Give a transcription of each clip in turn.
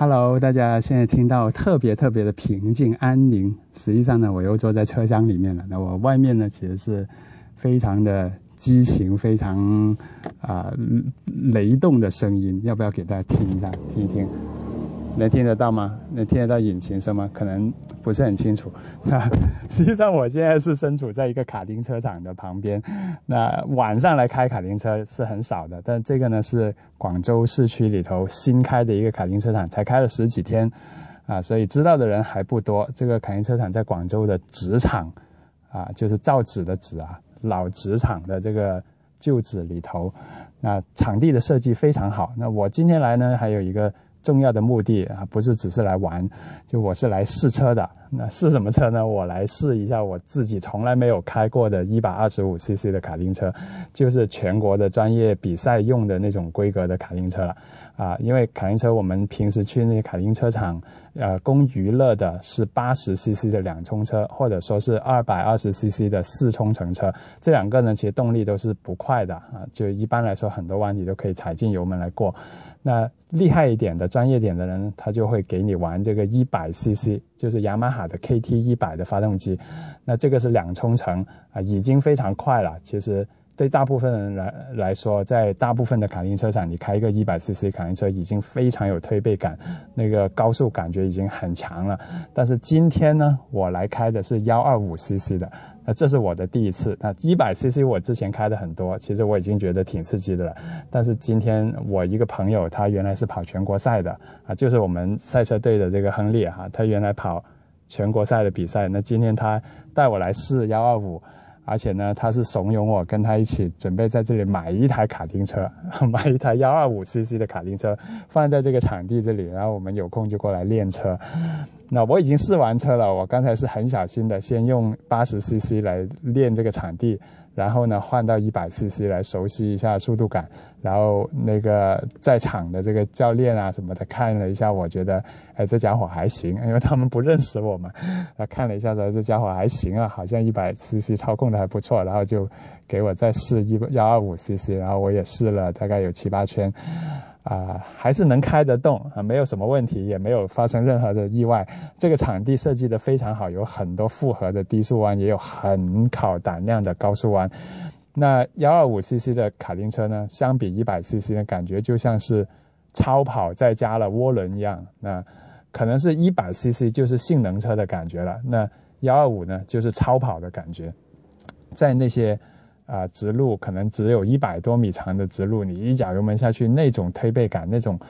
Hello，大家现在听到特别特别的平静安宁。实际上呢，我又坐在车厢里面了。那我外面呢，其实是非常的激情，非常啊雷动的声音。要不要给大家听一下？听一听。能听得到吗？能听得到引擎声吗？可能不是很清楚。那 实际上我现在是身处在一个卡丁车场的旁边。那晚上来开卡丁车是很少的，但这个呢是广州市区里头新开的一个卡丁车场，才开了十几天啊，所以知道的人还不多。这个卡丁车场在广州的纸厂啊，就是造纸的纸啊，老纸厂的这个旧址里头。那场地的设计非常好。那我今天来呢，还有一个。重要的目的啊，不是只是来玩，就我是来试车的。那试什么车呢？我来试一下我自己从来没有开过的一百二十五 CC 的卡丁车，就是全国的专业比赛用的那种规格的卡丁车了。啊，因为卡丁车我们平时去那些卡丁车场，呃，供娱乐的是八十 CC 的两冲车，或者说是二百二十 CC 的四冲程车。这两个呢，其实动力都是不快的啊，就一般来说很多弯你都可以踩进油门来过。那厉害一点的、专业点的人，他就会给你玩这个一百 CC，就是雅马哈的 KT 一百的发动机。那这个是两冲程啊，已经非常快了。其实。对大部分人来来说，在大部分的卡丁车场，你开一个一百 CC 卡丁车已经非常有推背感，那个高速感觉已经很强了。但是今天呢，我来开的是幺二五 CC 的，那这是我的第一次。那一百 CC 我之前开的很多，其实我已经觉得挺刺激的了。但是今天我一个朋友，他原来是跑全国赛的啊，就是我们赛车队的这个亨利哈，他原来跑全国赛的比赛。那今天他带我来试幺二五。而且呢，他是怂恿我跟他一起准备在这里买一台卡丁车，买一台幺二五 CC 的卡丁车，放在这个场地这里，然后我们有空就过来练车。那我已经试完车了，我刚才是很小心的，先用八十 CC 来练这个场地。然后呢，换到一百 CC 来熟悉一下速度感。然后那个在场的这个教练啊什么的看了一下，我觉得，哎，这家伙还行，因为他们不认识我嘛。他看了一下说，这家伙还行啊，好像一百 CC 操控的还不错。然后就给我再试一幺二五 CC，然后我也试了大概有七八圈。啊，还是能开得动啊，没有什么问题，也没有发生任何的意外。这个场地设计的非常好，有很多复合的低速弯，也有很考胆量的高速弯。那幺二五 CC 的卡丁车呢，相比一百 CC 的感觉就像是超跑再加了涡轮一样。那可能是一百 CC 就是性能车的感觉了，那幺二五呢就是超跑的感觉，在那些。啊，直路可能只有一百多米长的直路，你一脚油门下去，那种推背感，那种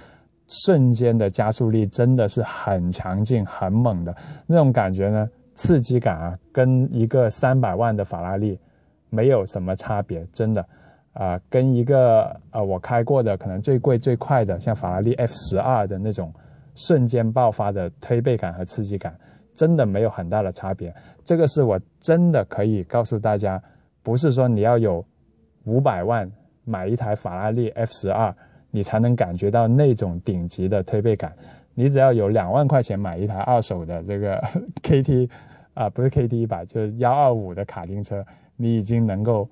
瞬间的加速力，真的是很强劲、很猛的那种感觉呢，刺激感啊，跟一个三百万的法拉利没有什么差别，真的啊，跟一个呃我开过的可能最贵最快的，像法拉利 F 十二的那种瞬间爆发的推背感和刺激感，真的没有很大的差别。这个是我真的可以告诉大家。不是说你要有五百万买一台法拉利 F 十二，你才能感觉到那种顶级的推背感。你只要有两万块钱买一台二手的这个 KT 啊，不是 KT 一百，就是幺二五的卡丁车，你已经能够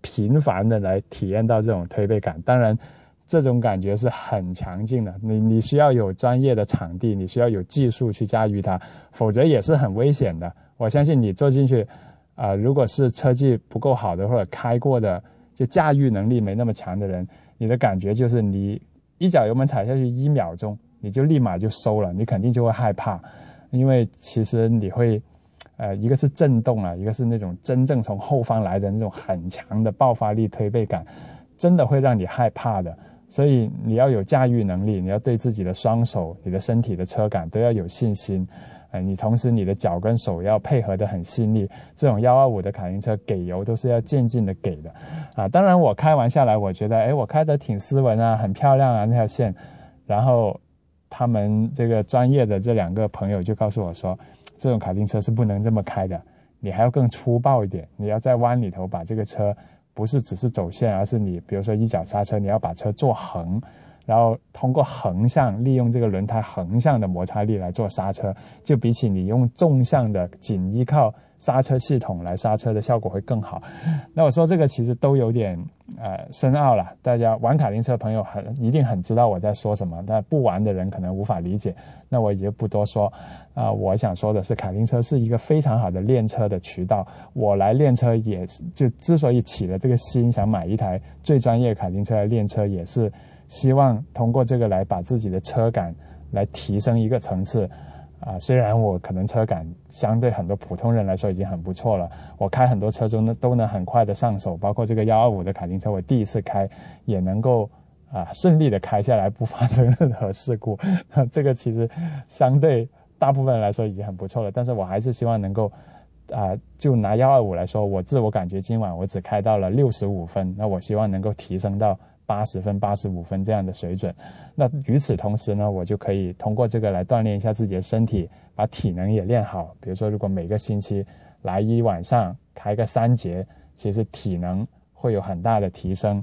频繁的来体验到这种推背感。当然，这种感觉是很强劲的。你你需要有专业的场地，你需要有技术去驾驭它，否则也是很危险的。我相信你坐进去。啊，如果是车技不够好的，或者开过的，就驾驭能力没那么强的人，你的感觉就是你一脚油门踩下去一秒钟，你就立马就收了，你肯定就会害怕，因为其实你会，呃，一个是震动啊，一个是那种真正从后方来的那种很强的爆发力推背感，真的会让你害怕的。所以你要有驾驭能力，你要对自己的双手、你的身体的车感都要有信心。哎，你同时你的脚跟手要配合的很细腻，这种幺二五的卡丁车给油都是要渐进的给的，啊，当然我开完下来，我觉得，哎，我开的挺斯文啊，很漂亮啊那条线，然后他们这个专业的这两个朋友就告诉我说，这种卡丁车是不能这么开的，你还要更粗暴一点，你要在弯里头把这个车不是只是走线，而是你比如说一脚刹车，你要把车做横。然后通过横向利用这个轮胎横向的摩擦力来做刹车，就比起你用纵向的仅依靠刹车系统来刹车的效果会更好。那我说这个其实都有点呃深奥了，大家玩卡丁车朋友很一定很知道我在说什么，但不玩的人可能无法理解。那我也就不多说啊。我想说的是，卡丁车是一个非常好的练车的渠道。我来练车也就之所以起了这个心，想买一台最专业卡丁车来练车，也是。希望通过这个来把自己的车感来提升一个层次，啊，虽然我可能车感相对很多普通人来说已经很不错了，我开很多车中呢都能很快的上手，包括这个幺二五的卡丁车，我第一次开也能够啊顺利的开下来，不发生任何事故，那 这个其实相对大部分人来说已经很不错了，但是我还是希望能够啊，就拿幺二五来说，我自我感觉今晚我只开到了六十五分，那我希望能够提升到。八十分、八十五分这样的水准，那与此同时呢，我就可以通过这个来锻炼一下自己的身体，把体能也练好。比如说，如果每个星期来一晚上开个三节，其实体能会有很大的提升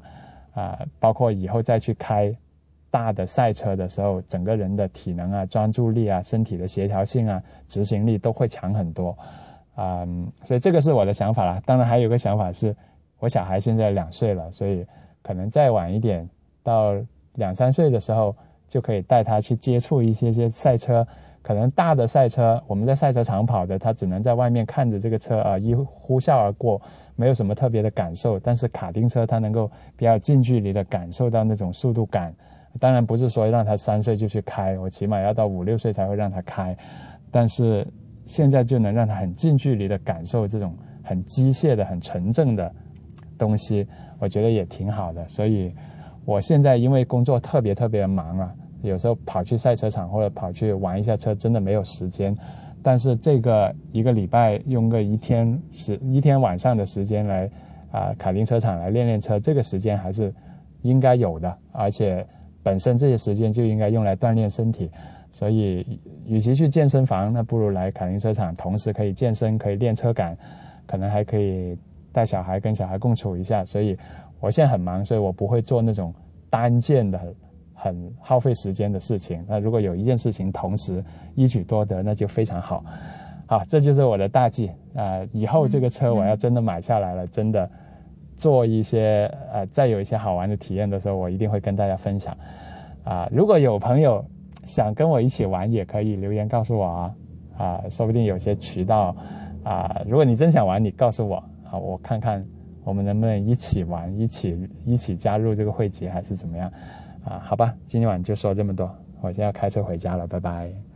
啊。包括以后再去开大的赛车的时候，整个人的体能啊、专注力啊、身体的协调性啊、执行力都会强很多啊。所以这个是我的想法啦。当然还有个想法是，我小孩现在两岁了，所以。可能再晚一点，到两三岁的时候，就可以带他去接触一些些赛车。可能大的赛车，我们在赛车场跑的，他只能在外面看着这个车啊，一呼啸而过，没有什么特别的感受。但是卡丁车，他能够比较近距离的感受到那种速度感。当然不是说让他三岁就去开，我起码要到五六岁才会让他开。但是现在就能让他很近距离的感受这种很机械的、很纯正的东西。我觉得也挺好的，所以我现在因为工作特别特别忙啊，有时候跑去赛车场或者跑去玩一下车，真的没有时间。但是这个一个礼拜用个一天时一天晚上的时间来啊卡丁车场来练练车，这个时间还是应该有的。而且本身这些时间就应该用来锻炼身体，所以与其去健身房，那不如来卡丁车场，同时可以健身，可以练车感，可能还可以。带小孩跟小孩共处一下，所以我现在很忙，所以我不会做那种单件的很很耗费时间的事情。那如果有一件事情同时一举多得，那就非常好。好，这就是我的大计啊！以后这个车我要真的买下来了，真的做一些呃，再有一些好玩的体验的时候，我一定会跟大家分享啊！如果有朋友想跟我一起玩，也可以留言告诉我啊啊，说不定有些渠道啊，如果你真想玩，你告诉我。我看看我们能不能一起玩，一起一起加入这个会籍，还是怎么样？啊，好吧，今天晚上就说这么多，我现在开车回家了，拜拜。